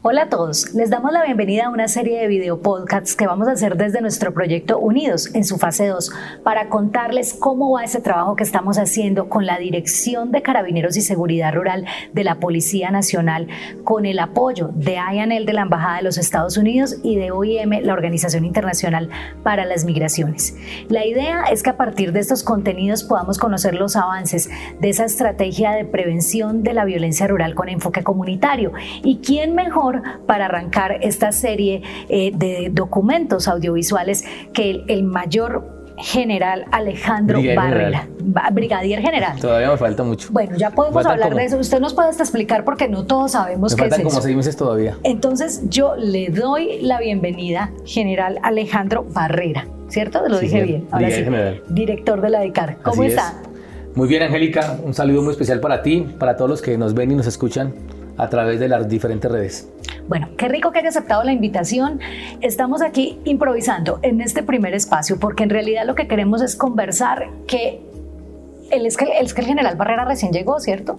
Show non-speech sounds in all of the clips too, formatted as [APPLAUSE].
Hola a todos, les damos la bienvenida a una serie de video podcasts que vamos a hacer desde nuestro proyecto Unidos en su fase 2 para contarles cómo va ese trabajo que estamos haciendo con la Dirección de Carabineros y Seguridad Rural de la Policía Nacional, con el apoyo de IANEL de la Embajada de los Estados Unidos y de OIM, la Organización Internacional para las Migraciones. La idea es que a partir de estos contenidos podamos conocer los avances de esa estrategia de prevención de la violencia rural con enfoque comunitario y quién mejor para arrancar esta serie eh, de documentos audiovisuales que el, mayor general Alejandro Barrera. Brigadier general. Todavía me falta mucho. Bueno, ya podemos hablar de eso. Usted nos puede hasta explicar porque no todos sabemos qué es como seis meses todavía. Entonces, yo le doy la bienvenida, general Alejandro Barrera, ¿cierto? Lo dije bien. Ahora sí. General. Director de la DICAR. ¿Cómo está? Muy bien, Angélica. Un saludo muy especial para ti, para todos los que nos ven y nos escuchan a través de las diferentes redes. Bueno, qué rico que haya aceptado la invitación. Estamos aquí improvisando en este primer espacio porque en realidad lo que queremos es conversar que el, el, el general Barrera recién llegó, ¿cierto?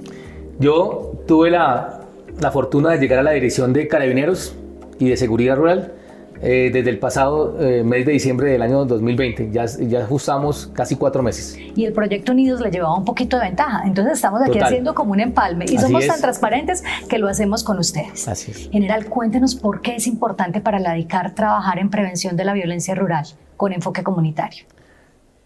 Yo tuve la, la fortuna de llegar a la dirección de Carabineros y de Seguridad Rural eh, desde el pasado eh, mes de diciembre del año 2020. Ya, ya ajustamos casi cuatro meses. Y el proyecto Unidos le llevaba un poquito de ventaja. Entonces estamos aquí haciendo como un empalme y somos tan transparentes que lo hacemos con ustedes. Así es. General, cuéntenos por qué es importante para la DICAR trabajar en prevención de la violencia rural con enfoque comunitario.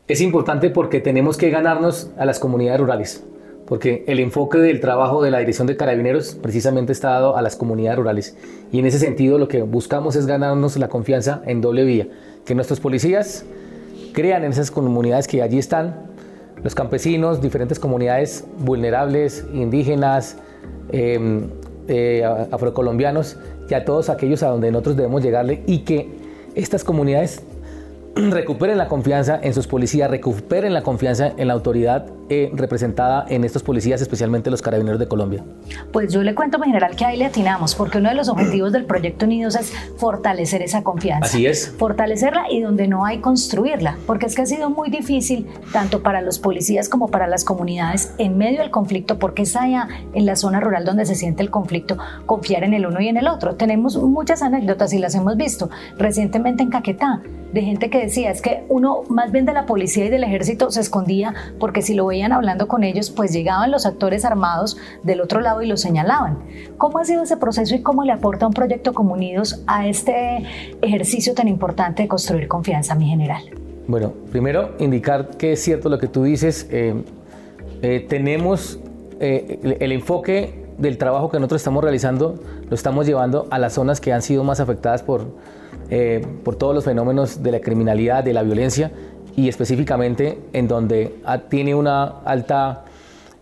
Es importante porque tenemos que ganarnos a las comunidades rurales porque el enfoque del trabajo de la Dirección de Carabineros precisamente está dado a las comunidades rurales. Y en ese sentido lo que buscamos es ganarnos la confianza en doble vía, que nuestros policías crean en esas comunidades que allí están, los campesinos, diferentes comunidades vulnerables, indígenas, em, eh, afrocolombianos, y a todos aquellos a donde nosotros debemos llegarle y que estas comunidades [CLEARS THROAT] recuperen la confianza en sus policías, recuperen la confianza en la autoridad eh, representada en estos policías, especialmente los carabineros de Colombia? Pues yo le cuento, mi general, que ahí le atinamos, porque uno de los objetivos del proyecto Unidos es fortalecer esa confianza. Así es. Fortalecerla y donde no hay, construirla, porque es que ha sido muy difícil, tanto para los policías como para las comunidades, en medio del conflicto, porque es allá en la zona rural donde se siente el conflicto, confiar en el uno y en el otro. Tenemos muchas anécdotas y las hemos visto recientemente en Caquetá, de gente que decía, es que uno más bien de la policía y del ejército se escondía porque si lo hablando con ellos, pues llegaban los actores armados del otro lado y lo señalaban. ¿Cómo ha sido ese proceso y cómo le aporta un proyecto como Unidos a este ejercicio tan importante de construir confianza, mi general? Bueno, primero indicar que es cierto lo que tú dices. Eh, eh, tenemos eh, el, el enfoque del trabajo que nosotros estamos realizando, lo estamos llevando a las zonas que han sido más afectadas por, por todos los fenómenos de la criminalidad, de la violencia y específicamente en donde tiene una alta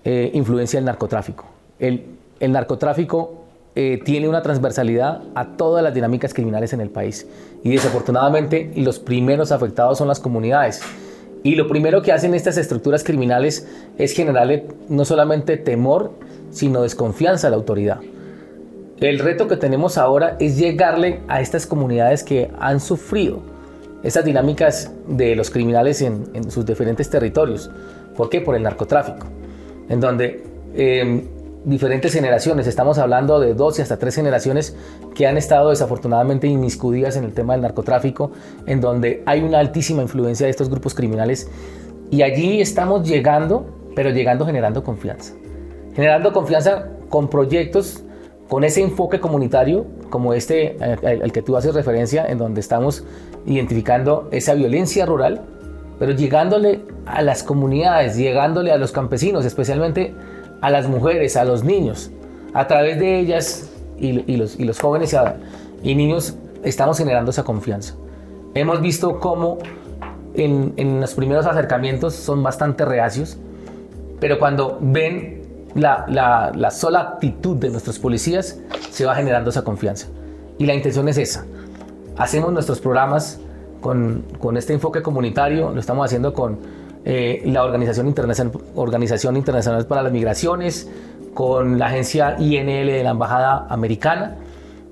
eh, influencia el narcotráfico. El, narcotráfico eh, tiene una transversalidad a todas las dinámicas criminales en el país y desafortunadamente los primeros afectados son las comunidades. Y lo primero que hacen estas estructuras criminales es generarle no solamente temor, sino desconfianza a la autoridad. El reto que tenemos ahora es llegarle a estas comunidades que han sufrido esas dinámicas de los criminales en, sus diferentes territorios. ¿Por qué? Por el narcotráfico, en donde em, diferentes generaciones, estamos hablando de 12 hasta 3 generaciones que han estado desafortunadamente inmiscuidas en el tema del narcotráfico, en donde hay una altísima influencia de estos grupos criminales y allí estamos llegando, pero llegando generando confianza. Generando confianza con proyectos, con ese enfoque comunitario, como este al que tú haces referencia, en donde estamos identificando esa violencia rural, pero llegándole a las comunidades, llegándole a los campesinos, especialmente a las mujeres, a los niños. A través de ellas y, los, y los, jóvenes y, niños estamos generando esa confianza. Hemos visto cómo en, en los primeros acercamientos son bastante reacios, pero cuando ven la, la, la, sola actitud de nuestros policías, se va generando esa confianza. Y la intención es esa, hacemos nuestros programas con, con este enfoque comunitario, lo estamos haciendo con eh, la Organización Internacional, Organización Internacional para las Migraciones, con la agencia INL de la Embajada Americana,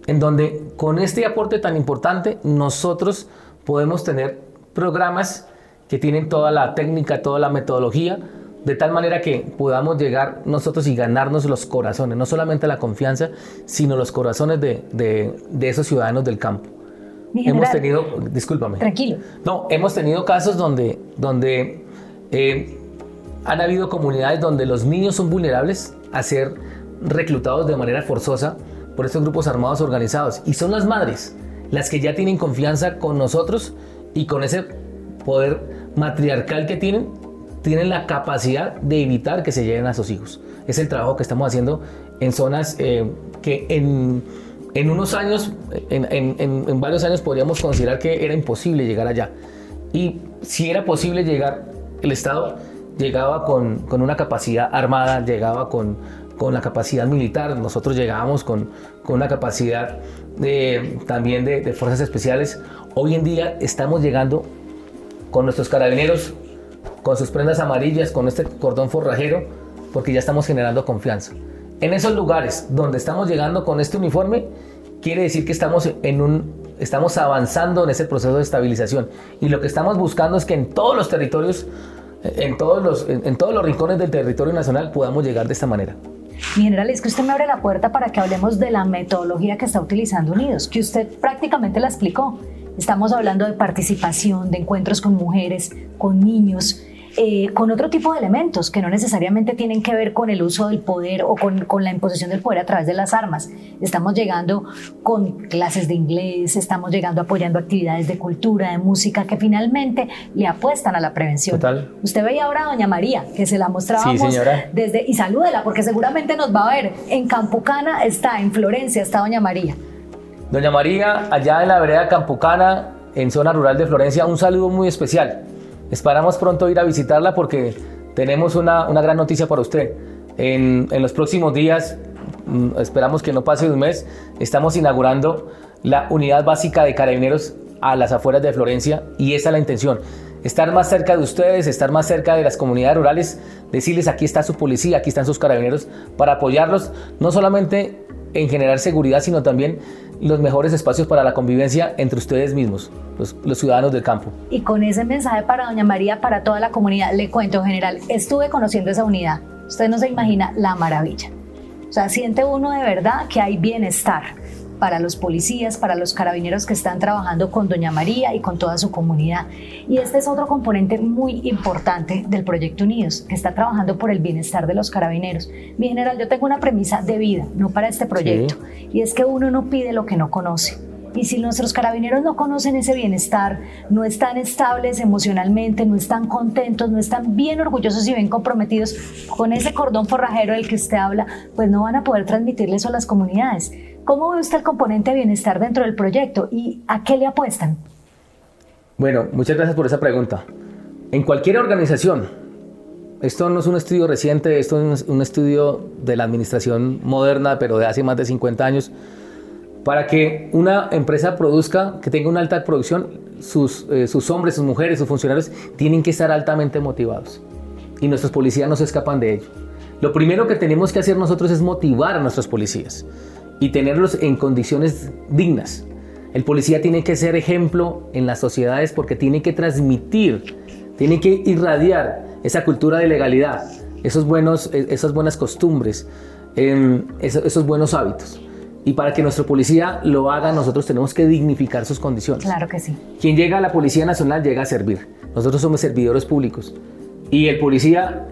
en donde con este aporte tan importante nosotros podemos tener programas que tienen toda la técnica, toda la metodología de tal manera que podamos llegar nosotros y ganarnos los corazones, no solamente la confianza, sino los corazones de, de, esos ciudadanos del campo. hemos tenido, discúlpame. Tranquilo. No, hemos tenido casos donde, donde eh, han habido comunidades donde los niños son vulnerables a ser reclutados de manera forzosa por estos grupos armados organizados. Y son las madres las que ya tienen confianza con nosotros y con ese poder matriarcal que tienen, tienen la capacidad de evitar que se lleguen a sus hijos. Es el trabajo que estamos haciendo en zonas eh, que en, en, unos años, en, en, en, varios años podríamos considerar que era imposible llegar allá. Y si era posible llegar, el Estado llegaba con, con una capacidad armada, llegaba con, con la capacidad militar, nosotros llegábamos con, con una capacidad de, también de, de fuerzas especiales. Hoy en día estamos llegando con nuestros carabineros, con sus prendas amarillas, con este cordón forrajero, porque ya estamos generando confianza. En esos lugares donde estamos llegando con este uniforme, quiere decir que estamos en un estamos avanzando en ese proceso de estabilización y lo que estamos buscando es que en todos los territorios en todos los en, todos los rincones del territorio nacional podamos llegar de esta manera. General, es que usted me abre la puerta para que hablemos de la metodología que está utilizando Unidos, que usted prácticamente la explicó. Estamos hablando de participación, de encuentros con mujeres, con niños, eh, con otro tipo de elementos que no necesariamente tienen que ver con el uso del poder o con, con, la imposición del poder a través de las armas. Estamos llegando con clases de inglés, estamos llegando apoyando actividades de cultura, de música, que finalmente le apuestan a la prevención. Total. Usted veía ahora a Doña María, que se la mostrábamos sí, señora. desde, y salúdela, porque seguramente nos va a ver. En Campucana está, en Florencia está Doña María. Doña María, allá en la vereda Campucana, en zona rural de Florencia, un saludo muy especial. Esperamos pronto ir a visitarla porque tenemos una, una gran noticia para usted. En, en, los próximos días, mm, esperamos que no pase de un mes, estamos inaugurando la unidad básica de carabineros a las afueras de Florencia y esa es la intención. Estar más cerca de ustedes, estar más cerca de las comunidades rurales, decirles aquí está su policía, aquí están sus carabineros para apoyarlos, no solamente en generar seguridad, sino también los mejores espacios para la convivencia entre ustedes mismos, los, los, ciudadanos del campo. Y con ese mensaje para Doña María, para toda la comunidad, le cuento, general, estuve conociendo esa unidad. Usted no se imagina la maravilla. O sea, siente uno de verdad que hay bienestar para los policías, para los carabineros que están trabajando con Doña María y con toda su comunidad. Y este es otro componente muy importante del Proyecto Unidos, que está trabajando por el bienestar de los carabineros. Mi general, yo tengo una premisa de vida, no para este proyecto, sí. y es que uno no pide lo que no conoce. Y si nuestros carabineros no conocen ese bienestar, no están estables emocionalmente, no están contentos, no están bien orgullosos y bien comprometidos con ese cordón forrajero del que usted habla, pues no van a poder transmitirle eso a las comunidades. ¿Cómo ve usted el componente de bienestar dentro del proyecto y a qué le apuestan? Bueno, muchas gracias por esa pregunta. En cualquier organización, esto no es un estudio reciente, esto es un estudio de la administración moderna, pero de hace más de 50 años, para que una empresa produzca, que tenga una alta producción, sus, eh, sus hombres, sus mujeres, sus funcionarios tienen que estar altamente motivados. Y nuestros policías no se escapan de ello. Lo primero que tenemos que hacer nosotros es motivar a nuestros policías y tenerlos en condiciones dignas. El policía tiene que ser ejemplo en las sociedades porque tiene que transmitir, tiene que irradiar esa cultura de legalidad, esos buenos, esas buenas costumbres, esos, esos buenos hábitos. Y para que nuestro policía lo haga, nosotros tenemos que dignificar sus condiciones. Claro que sí. Quien llega a la Policía Nacional llega a servir. Nosotros somos servidores públicos. Y el policía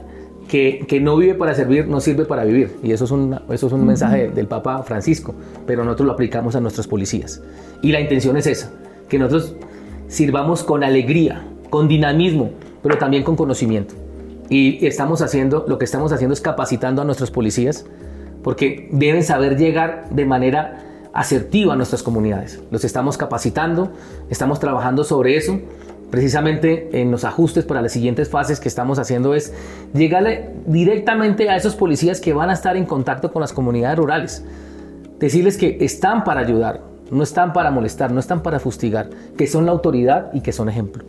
que, que no vive para servir no sirve para vivir. Y eso es un, eso es un uh -huh. mensaje del Papa Francisco. Pero nosotros lo aplicamos a nuestros policías. Y la intención es esa, que nosotros sirvamos con alegría, con dinamismo, pero también con conocimiento. Y estamos haciendo, lo que estamos haciendo es capacitando a nuestros policías porque deben saber llegar de manera asertiva a nuestras comunidades. Los estamos capacitando, estamos trabajando sobre eso. Precisamente en los ajustes para las siguientes fases que estamos haciendo es llegarle directamente a esos policías que van a estar en contacto con las comunidades rurales. Decirles que están para ayudar, no están para molestar, no están para fustigar, que son la autoridad y que son ejemplo.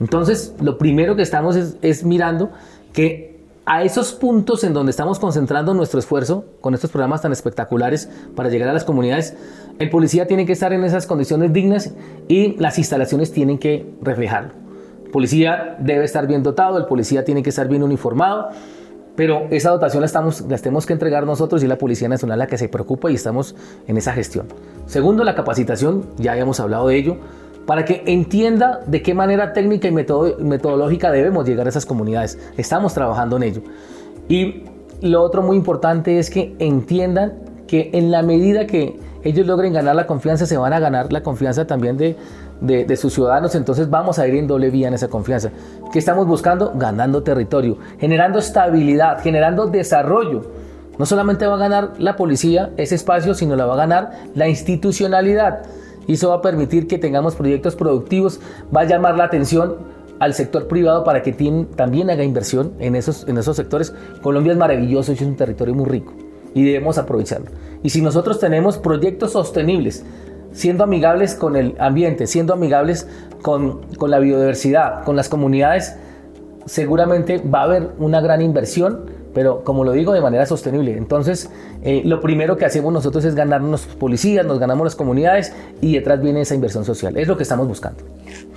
Entonces, lo primero que estamos es, es mirando que a esos puntos en donde estamos concentrando nuestro esfuerzo con estos programas tan espectaculares para llegar a las comunidades, el policía tiene que estar en esas condiciones dignas y las instalaciones tienen que reflejarlo. policía debe estar bien dotado, el policía tiene que estar bien uniformado, pero esa dotación la, estamos, la tenemos que entregar nosotros y la Policía Nacional la que se preocupa y estamos en esa gestión. Segundo, la capacitación, ya habíamos hablado de ello, para que entienda de qué manera técnica y metodológica debemos llegar a esas comunidades. Estamos trabajando en ello. Y lo otro muy importante es que entiendan que en la medida que ellos logren ganar la confianza, se van a ganar la confianza también de, sus ciudadanos, entonces vamos a ir en doble vía en esa confianza. ¿Qué estamos buscando? Ganando territorio, generando estabilidad, generando desarrollo. No solamente va a ganar la policía ese espacio, sino la va a ganar la institucionalidad. Y eso va a permitir que tengamos proyectos productivos, va a llamar la atención al sector privado para que también haga inversión en esos, en esos sectores. Colombia es maravilloso es un territorio muy rico y debemos aprovecharlo. Y si nosotros tenemos proyectos sostenibles, siendo amigables con el ambiente, siendo amigables con, con la biodiversidad, con las comunidades, seguramente va a haber una gran inversión pero como lo digo, de manera sostenible. Entonces, eh, lo primero que hacemos nosotros es ganarnos policías, nos ganamos las comunidades y detrás viene esa inversión social. Es lo que estamos buscando.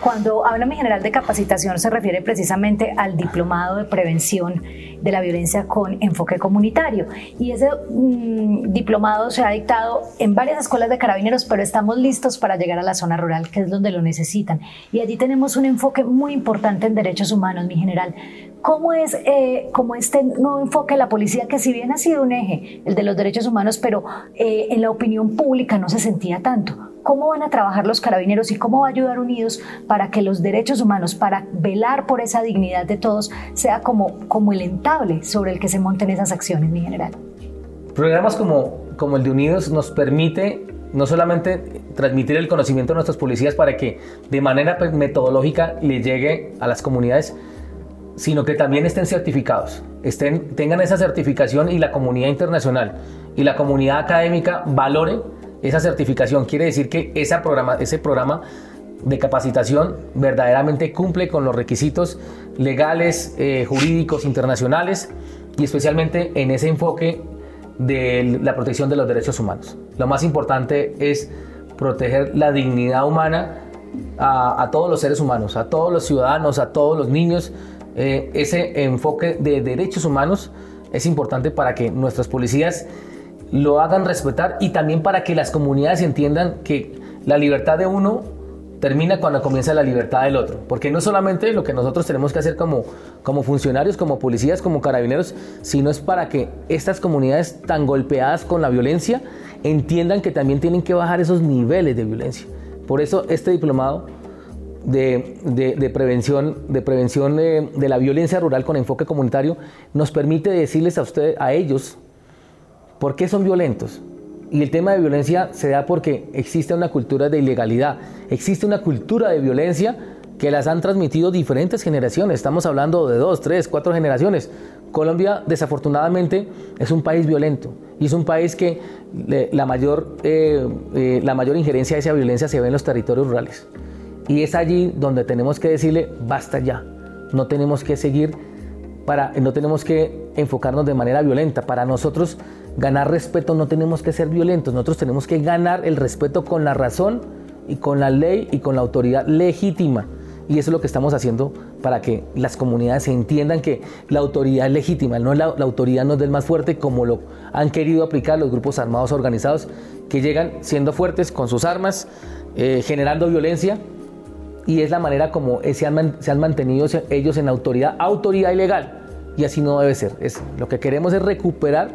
Cuando habla mi general de capacitación se refiere precisamente al diplomado de prevención de la violencia con enfoque comunitario. Y ese mm, diplomado se ha dictado en varias escuelas de carabineros, pero estamos listos para llegar a la zona rural, que es donde lo necesitan. Y allí tenemos un enfoque muy importante en derechos humanos, mi general. ¿Cómo es eh, este nuevo enfoque de la policía, que si bien ha sido un eje, el de los derechos humanos, pero eh, en la opinión pública no se sentía tanto? ¿Cómo van a trabajar los carabineros y cómo va a ayudar Unidos para que los derechos humanos, para velar por esa dignidad de todos, sea como, como el entable sobre el que se monten esas acciones, mi general? Programas como, como el de Unidos nos permite no solamente transmitir el conocimiento a nuestros policías para que de manera metodológica le llegue a las comunidades, sino que también estén certificados, estén, tengan esa certificación y la comunidad internacional y la comunidad académica valore esa certificación. Quiere decir que ese programa, ese programa de capacitación verdaderamente cumple con los requisitos legales, eh, jurídicos, internacionales y especialmente en ese enfoque de la protección de los derechos humanos. Lo más importante es proteger la dignidad humana a todos los seres humanos, a todos los ciudadanos, a todos los niños, eh, ese enfoque de derechos humanos es importante para que nuestras policías lo hagan respetar y también para que las comunidades entiendan que la libertad de uno termina cuando comienza la libertad del otro. Porque no solamente lo que nosotros tenemos que hacer como, como funcionarios, como policías, como carabineros, sino es para que estas comunidades tan golpeadas con la violencia entiendan que también tienen que bajar esos niveles de violencia. Por eso este diplomado de, prevención, de, prevención de, la violencia rural con enfoque comunitario nos permite decirles a ustedes, a ellos, por qué son violentos. Y el tema de violencia se da porque existe una cultura de ilegalidad, existe una cultura de violencia que las han transmitido diferentes generaciones. Estamos hablando de dos, tres, cuatro generaciones. Colombia, desafortunadamente, es un país violento y es un país que la mayor, eh, eh, la mayor injerencia de esa violencia se ve en los territorios rurales. Y es allí donde tenemos que decirle, basta ya, no tenemos que seguir, para, no tenemos que enfocarnos de manera violenta. Para nosotros ganar respeto no tenemos que ser violentos, nosotros tenemos que ganar el respeto con la razón y con la ley y con la autoridad legítima. Y eso es lo que estamos haciendo para que las comunidades entiendan que la autoridad es legítima, no la, la, autoridad no es del más fuerte como lo han querido aplicar los grupos armados organizados que llegan siendo fuertes con sus armas, eh, generando violencia y es la manera como se han, se han mantenido ellos en autoridad, autoridad ilegal. Y así no debe ser. Es, lo que queremos es recuperar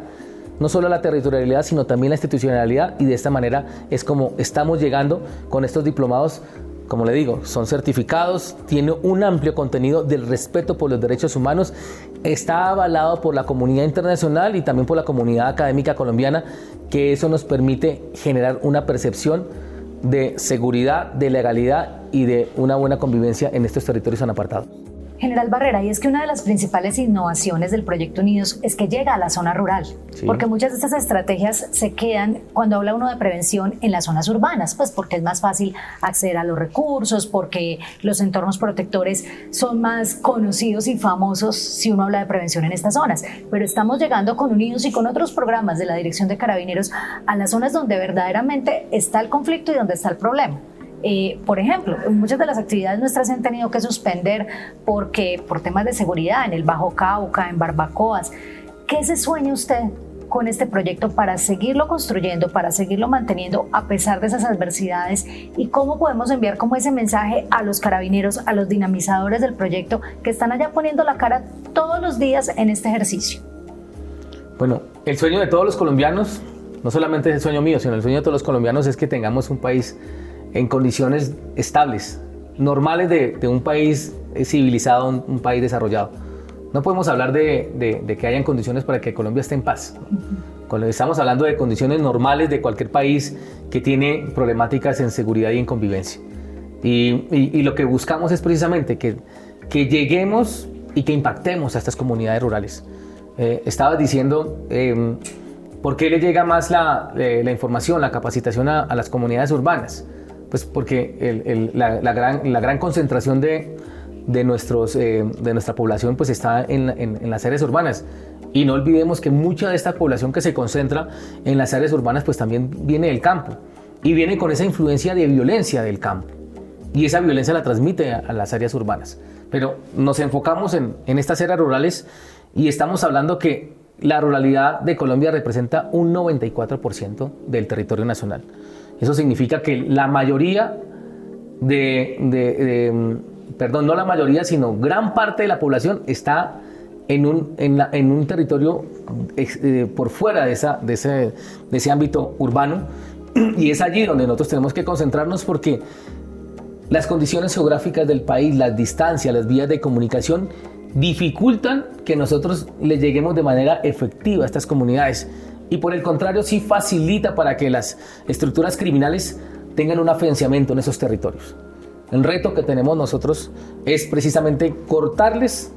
no solo la territorialidad, sino también la institucionalidad y de esta manera es como estamos llegando con estos diplomados, como le digo, son certificados, tiene un amplio contenido del respeto por los derechos humanos, está avalado por la comunidad internacional y también por la comunidad académica colombiana, que eso nos permite generar una percepción de seguridad, de legalidad y de una buena convivencia en estos territorios tan apartados. General Barrera, y es que una de las principales innovaciones del Proyecto Unidos es que llega a la zona rural, porque muchas de estas estrategias se quedan cuando habla uno de prevención en las zonas urbanas, pues porque es más fácil acceder a los recursos, porque los entornos protectores son más conocidos y famosos si uno habla de prevención en estas zonas. Pero estamos llegando con Unidos y con otros programas de la Dirección de Carabineros a las zonas donde verdaderamente está el conflicto y donde está el problema Eh, por ejemplo, muchas de las actividades nuestras se han tenido que suspender porque por temas de seguridad en el Bajo Cauca, en Barbacoas. ¿Qué se sueña usted con este proyecto para seguirlo construyendo, para seguirlo manteniendo a pesar de esas adversidades y cómo podemos enviar como ese mensaje a los carabineros, a los dinamizadores del proyecto que están allá poniendo la cara todos los días en este ejercicio. Bueno, el sueño de todos los colombianos, no solamente es el sueño mío, sino el sueño de todos los colombianos es que tengamos un país en condiciones estables, normales de, un país civilizado, un país desarrollado no podemos hablar de, que hayan condiciones para que Colombia esté en paz. Estamos hablando de condiciones normales de cualquier país que tiene problemáticas en seguridad y en convivencia. Y, lo que buscamos es precisamente que, que, lleguemos y que impactemos a estas comunidades rurales. Eh, estabas diciendo, em, ¿por qué le llega más la, eh, información, la capacitación a, las comunidades urbanas? Pues porque la, gran, la gran concentración de, de, nuestros, eh, de nuestra población pues está en, en, las áreas urbanas. Y no olvidemos que mucha de esta población que se concentra en las áreas urbanas pues también viene del campo y viene con esa influencia de violencia del campo. Y esa violencia la transmite a, las áreas urbanas. Pero nos enfocamos en, en estas áreas rurales y estamos hablando que la ruralidad de Colombia representa un 94% del territorio nacional. Eso significa que la mayoría de, de, perdón, no la mayoría, sino gran parte de la población está en un, en, un territorio eh, por fuera de, esa, de, ese, de ese ámbito urbano. Y es allí donde nosotros tenemos que concentrarnos porque las condiciones geográficas del país, las distancias, las vías de comunicación dificultan que nosotros le lleguemos de manera efectiva a estas comunidades. Y por el contrario, sí facilita para que las estructuras criminales tengan un afianzamiento en esos territorios. El reto que tenemos nosotros es precisamente cortarles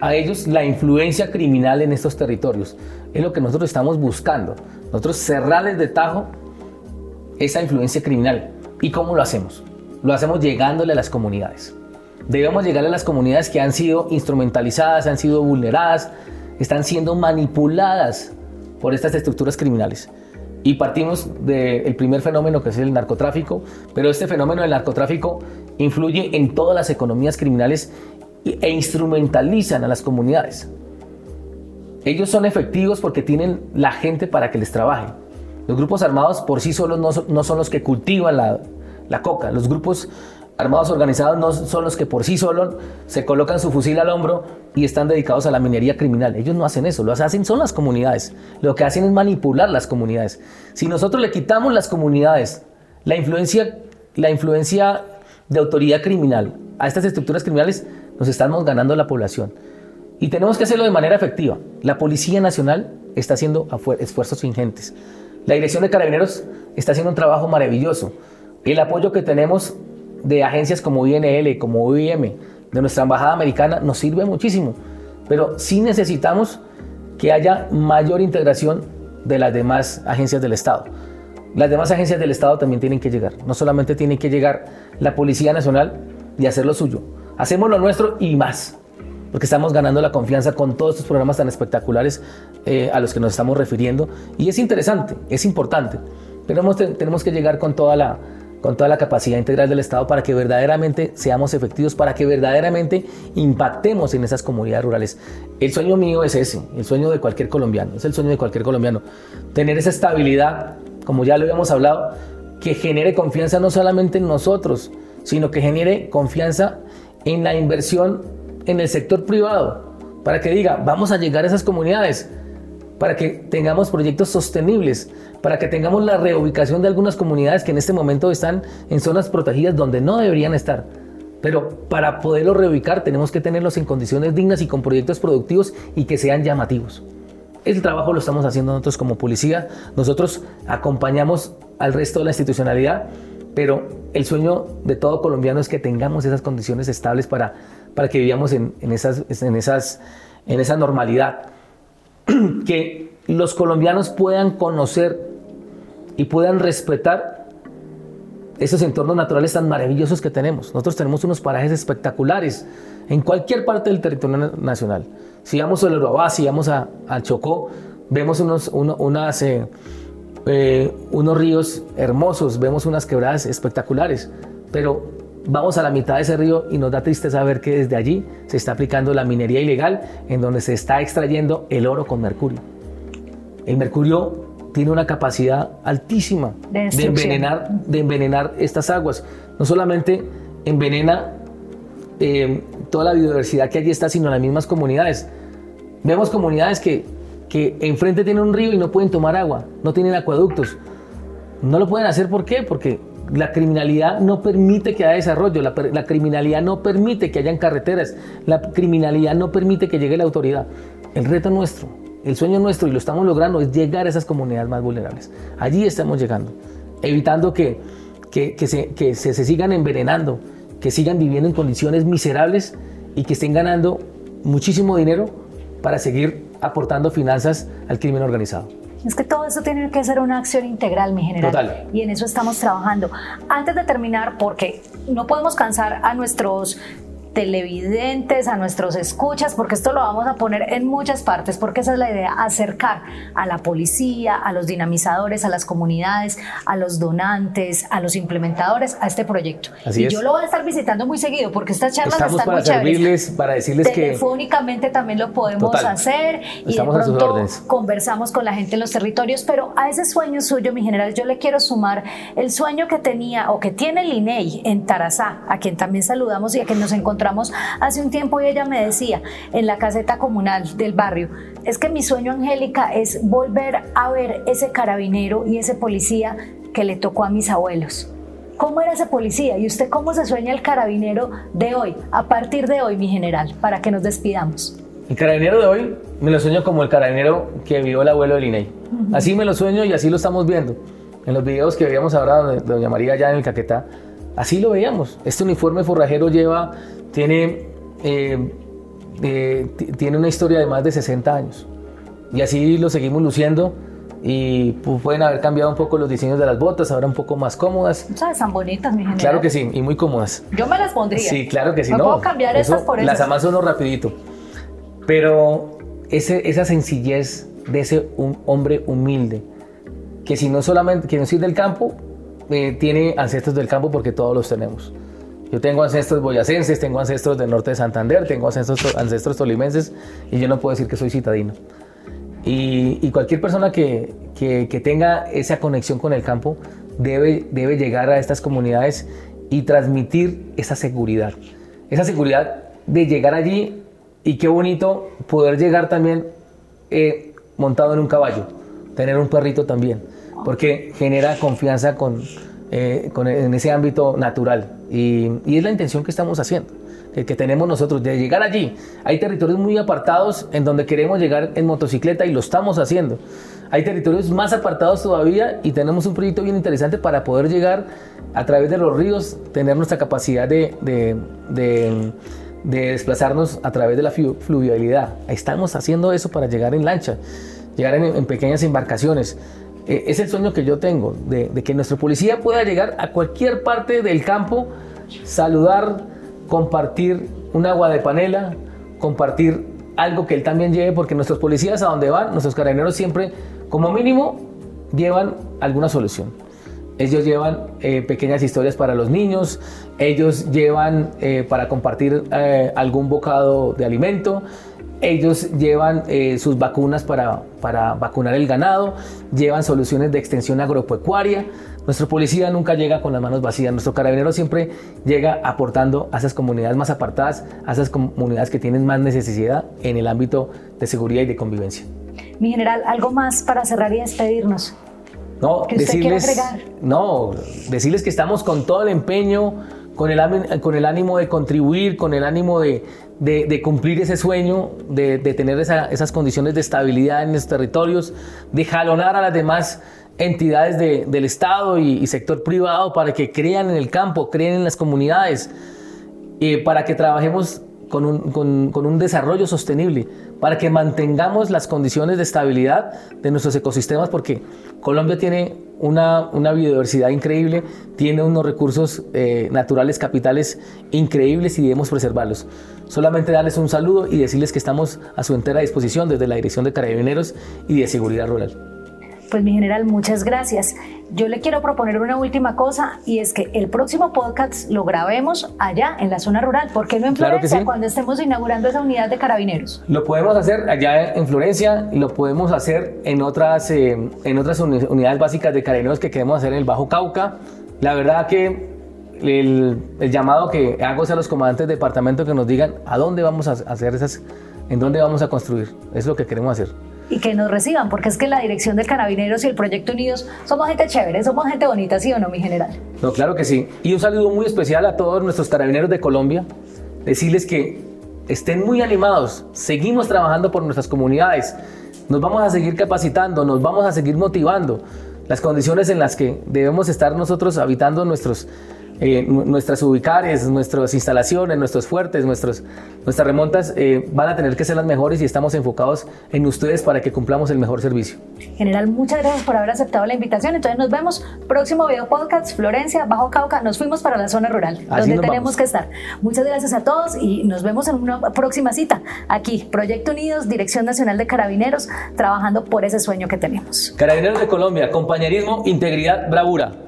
a ellos la influencia criminal en estos territorios. Es lo que nosotros estamos buscando. Nosotros cerrarles de tajo esa influencia criminal. ¿Y cómo lo hacemos? Lo hacemos llegándole a las comunidades. Debemos llegarle a las comunidades que han sido instrumentalizadas, han sido vulneradas, están siendo manipuladas por estas estructuras criminales. Y partimos del primer fenómeno que es el narcotráfico, pero este fenómeno del narcotráfico influye en todas las economías criminales e instrumentalizan a las comunidades. Ellos son efectivos porque tienen la gente para que les trabaje. Los grupos armados por sí solos no son, los que cultivan la, la coca. Los grupos armados organizados no son los que por sí solos se colocan su fusil al hombro y están dedicados a la minería criminal. Ellos no hacen eso, lo hacen son las comunidades. Lo que hacen es manipular las comunidades. Si nosotros le quitamos las comunidades la influencia, la influencia de autoridad criminal a estas estructuras criminales, nos estamos ganando la población. Y tenemos que hacerlo de manera efectiva. La Policía Nacional está haciendo esfuerzos ingentes. La Dirección de Carabineros está haciendo un trabajo maravilloso. El apoyo que tenemos de agencias como INL, como OIM, de nuestra embajada americana, nos sirve muchísimo. Pero sí necesitamos que haya mayor integración de las demás agencias del Estado. Las demás agencias del Estado también tienen que llegar. No solamente tiene que llegar la Policía Nacional y hacer lo suyo. Hacemos lo nuestro y más. Porque estamos ganando la confianza con todos estos programas tan espectaculares eh, a los que nos estamos refiriendo. Y es interesante, es importante. Pero tenemos que llegar con toda la, con toda la capacidad integral del Estado para que verdaderamente seamos efectivos, para que verdaderamente impactemos en esas comunidades rurales. El sueño mío es ese, el sueño de cualquier colombiano, es el sueño de cualquier colombiano. Tener esa estabilidad, como ya lo habíamos hablado, que genere confianza no solamente en nosotros, sino que genere confianza en la inversión en el sector privado, para que diga, vamos a llegar a esas comunidades, para que tengamos proyectos sostenibles, para que tengamos la reubicación de algunas comunidades que en este momento están en zonas protegidas donde no deberían estar. Pero para poderlos reubicar tenemos que tenerlos en condiciones dignas y con proyectos productivos y que sean llamativos. El trabajo lo estamos haciendo nosotros como policía, nosotros acompañamos al resto de la institucionalidad, pero el sueño de todo colombiano es que tengamos esas condiciones estables para, para que vivamos en, esas, en, esas, en esa normalidad. [CLEARS THROAT] que los colombianos puedan conocer y puedan respetar esos entornos naturales tan maravillosos que tenemos. Nosotros tenemos unos parajes espectaculares en cualquier parte del territorio nacional. Si vamos al Urabá, si vamos a, al Chocó, vemos unos, eh, eh, unos ríos hermosos, vemos unas quebradas espectaculares. pero vamos a la mitad de ese río y nos da tristeza ver que desde allí se está aplicando la minería ilegal en donde se está extrayendo el oro con mercurio. El mercurio tiene una capacidad altísima de, envenenar, de envenenar estas aguas. No solamente envenena eh, toda la biodiversidad que allí está, sino las mismas comunidades. Vemos comunidades que, que enfrente tienen un río y no pueden tomar agua, no tienen acueductos. No lo pueden hacer, ¿por qué? Porque la criminalidad no permite que haya desarrollo, la, criminalidad no permite que hayan carreteras, la criminalidad no permite que llegue la autoridad. El reto nuestro, el sueño nuestro, y lo estamos logrando, es llegar a esas comunidades más vulnerables. Allí estamos llegando, evitando que, que se, se sigan envenenando, que sigan viviendo en condiciones miserables y que estén ganando muchísimo dinero para seguir aportando finanzas al crimen organizado. Es que todo eso tiene que ser una acción integral, mi general. Total. Y en eso estamos trabajando. Antes de terminar, porque no podemos cansar a nuestros televidentes, a nuestros escuchas, porque esto lo vamos a poner en muchas partes, porque esa es la idea, acercar a la policía, a los dinamizadores, a las comunidades, a los donantes, a los implementadores a este proyecto. Así y es. yo lo voy a estar visitando muy seguido, porque estas charlas Estamos están para muy chéveres. para decirles que Telefónicamente también lo podemos Total. hacer y Estamos de pronto conversamos con la gente en los territorios, pero a ese sueño suyo, mi general, yo le quiero sumar el sueño que tenía o que tiene el INEI en Tarazá, a quien también saludamos y a quien nos encontramos hace un tiempo y ella me decía en la caseta comunal del barrio, es que mi sueño, Angélica, es volver a ver ese carabinero y ese policía que le tocó a mis abuelos. ¿Cómo era ese policía? ¿Y usted cómo se sueña el carabinero de hoy, a partir de hoy, mi general, para que nos despidamos? el carabinero de hoy me lo sueño como el carabinero que vio el abuelo del INEI. Así me lo sueño y así lo estamos viendo. En los videos que veíamos ahora de Doña María allá en el Caquetá, así lo veíamos. Este uniforme forrajero lleva, tiene, eh, eh, tiene una historia de más de 60 años. Y así lo seguimos luciendo y pues, pueden haber cambiado un poco los diseños de las botas, ahora un poco más cómodas. Tan bonitas, mi general. Claro que sí, y muy cómodas. Yo me las pondría. Sí, claro que sí. No, No, puedo cambiar Eso estas por Las esas. amaso uno rapidito. Pero ese, esa sencillez de ese un hombre humilde, que si no solamente, que no del campo, eh, tiene ancestros del campo porque todos los tenemos. Yo tengo ancestros boyacenses, tengo ancestros del norte de Santander, tengo ancestros, ancestros tolimenses y yo no puedo decir que soy citadino. Y, y cualquier persona que, que- que tenga esa conexión con el campo debe, debe llegar a estas comunidades y transmitir esa seguridad. Esa seguridad de llegar allí y qué bonito poder llegar también eh, montado en un caballo, tener un perrito también, porque genera confianza con, eh, con- en ese ámbito natural. Y, y es la intención que estamos haciendo, que, que tenemos nosotros, de llegar allí. Hay territorios muy apartados en donde queremos llegar en motocicleta y lo estamos haciendo. Hay territorios más apartados todavía y tenemos un proyecto bien interesante para poder llegar a través de los ríos, tener nuestra capacidad de, de- de- de desplazarnos a través de la flu- fluvialidad. Estamos haciendo eso para llegar en lancha, llegar en, en pequeñas embarcaciones. Eh, es el sueño que yo tengo, de, que nuestra policía pueda llegar a cualquier parte del campo, saludar, compartir un agua de panela, compartir algo que él también lleve, porque nuestros policías a donde van, nuestros carabineros siempre, como mínimo, llevan alguna solución. Ellos llevan eh, pequeñas historias para los niños, ellos llevan eh, para compartir algún bocado de alimento, ellos llevan eh, sus vacunas para, para vacunar el ganado, llevan soluciones de extensión agropecuaria. Nuestro policía nunca llega con las manos vacías, nuestro carabinero siempre llega aportando a esas comunidades más apartadas, a esas comunidades que tienen más necesidad en el ámbito de seguridad y de convivencia. Mi general, algo más para cerrar y despedirnos. No, ¿Que usted quiera decirles, no, decirles que estamos con todo el empeño, con el, con el ánimo de contribuir, con el ánimo de, cumplir ese sueño, de, tener esa- esas condiciones de estabilidad en los territorios, de jalonar a las demás entidades de- del Estado y, y sector privado para que crean en el campo, crean en las comunidades, eh, para que trabajemos con un, con- un desarrollo sostenible, para que mantengamos las condiciones de estabilidad de nuestros ecosistemas, porque Colombia tiene una, una biodiversidad increíble, tiene unos recursos eh, naturales, capitales increíbles y debemos preservarlos. Solamente darles un saludo y decirles que estamos a su entera disposición desde la Dirección de Carabineros y de Seguridad Rural. Pues mi general, muchas gracias. Yo le quiero proponer una última cosa y es que el próximo podcast lo grabemos allá en la zona rural. ¿Por qué no en Florencia cuando estemos inaugurando esa unidad de carabineros? Lo podemos hacer allá en Florencia y lo podemos hacer en otras, eh, en otras unidades básicas de carabineros que queremos hacer en el Bajo Cauca. La verdad que el, llamado que hago es a los comandantes de departamento que nos digan a dónde vamos a hacer esas, en dónde vamos a construir. Es lo que queremos hacer y que nos reciban, porque es que la dirección de Carabineros y el Proyecto Unidos somos gente chévere, somos gente bonita, ¿sí o no, mi general? No, claro que sí. Y un saludo muy especial a todos nuestros carabineros de Colombia. Decirles que estén muy animados, seguimos trabajando por nuestras comunidades, nos vamos a seguir capacitando, nos vamos a seguir motivando. Las condiciones en las que debemos estar nosotros habitando nuestros eh, nuestras ubicares, nuestras instalaciones, nuestros fuertes, nuestros, nuestras remontas eh, van a tener que ser las mejores y estamos enfocados en ustedes para que cumplamos el mejor servicio. General, muchas gracias por haber aceptado la invitación. Entonces nos vemos próximo video podcast, Florencia, Bajo Cauca. Nos fuimos para la zona rural, donde tenemos que estar. Muchas gracias a todos y nos vemos en una próxima cita aquí, Proyecto Unidos, Dirección Nacional de Carabineros, trabajando por ese sueño que tenemos. Carabineros de Colombia, compañerismo, integridad, bravura.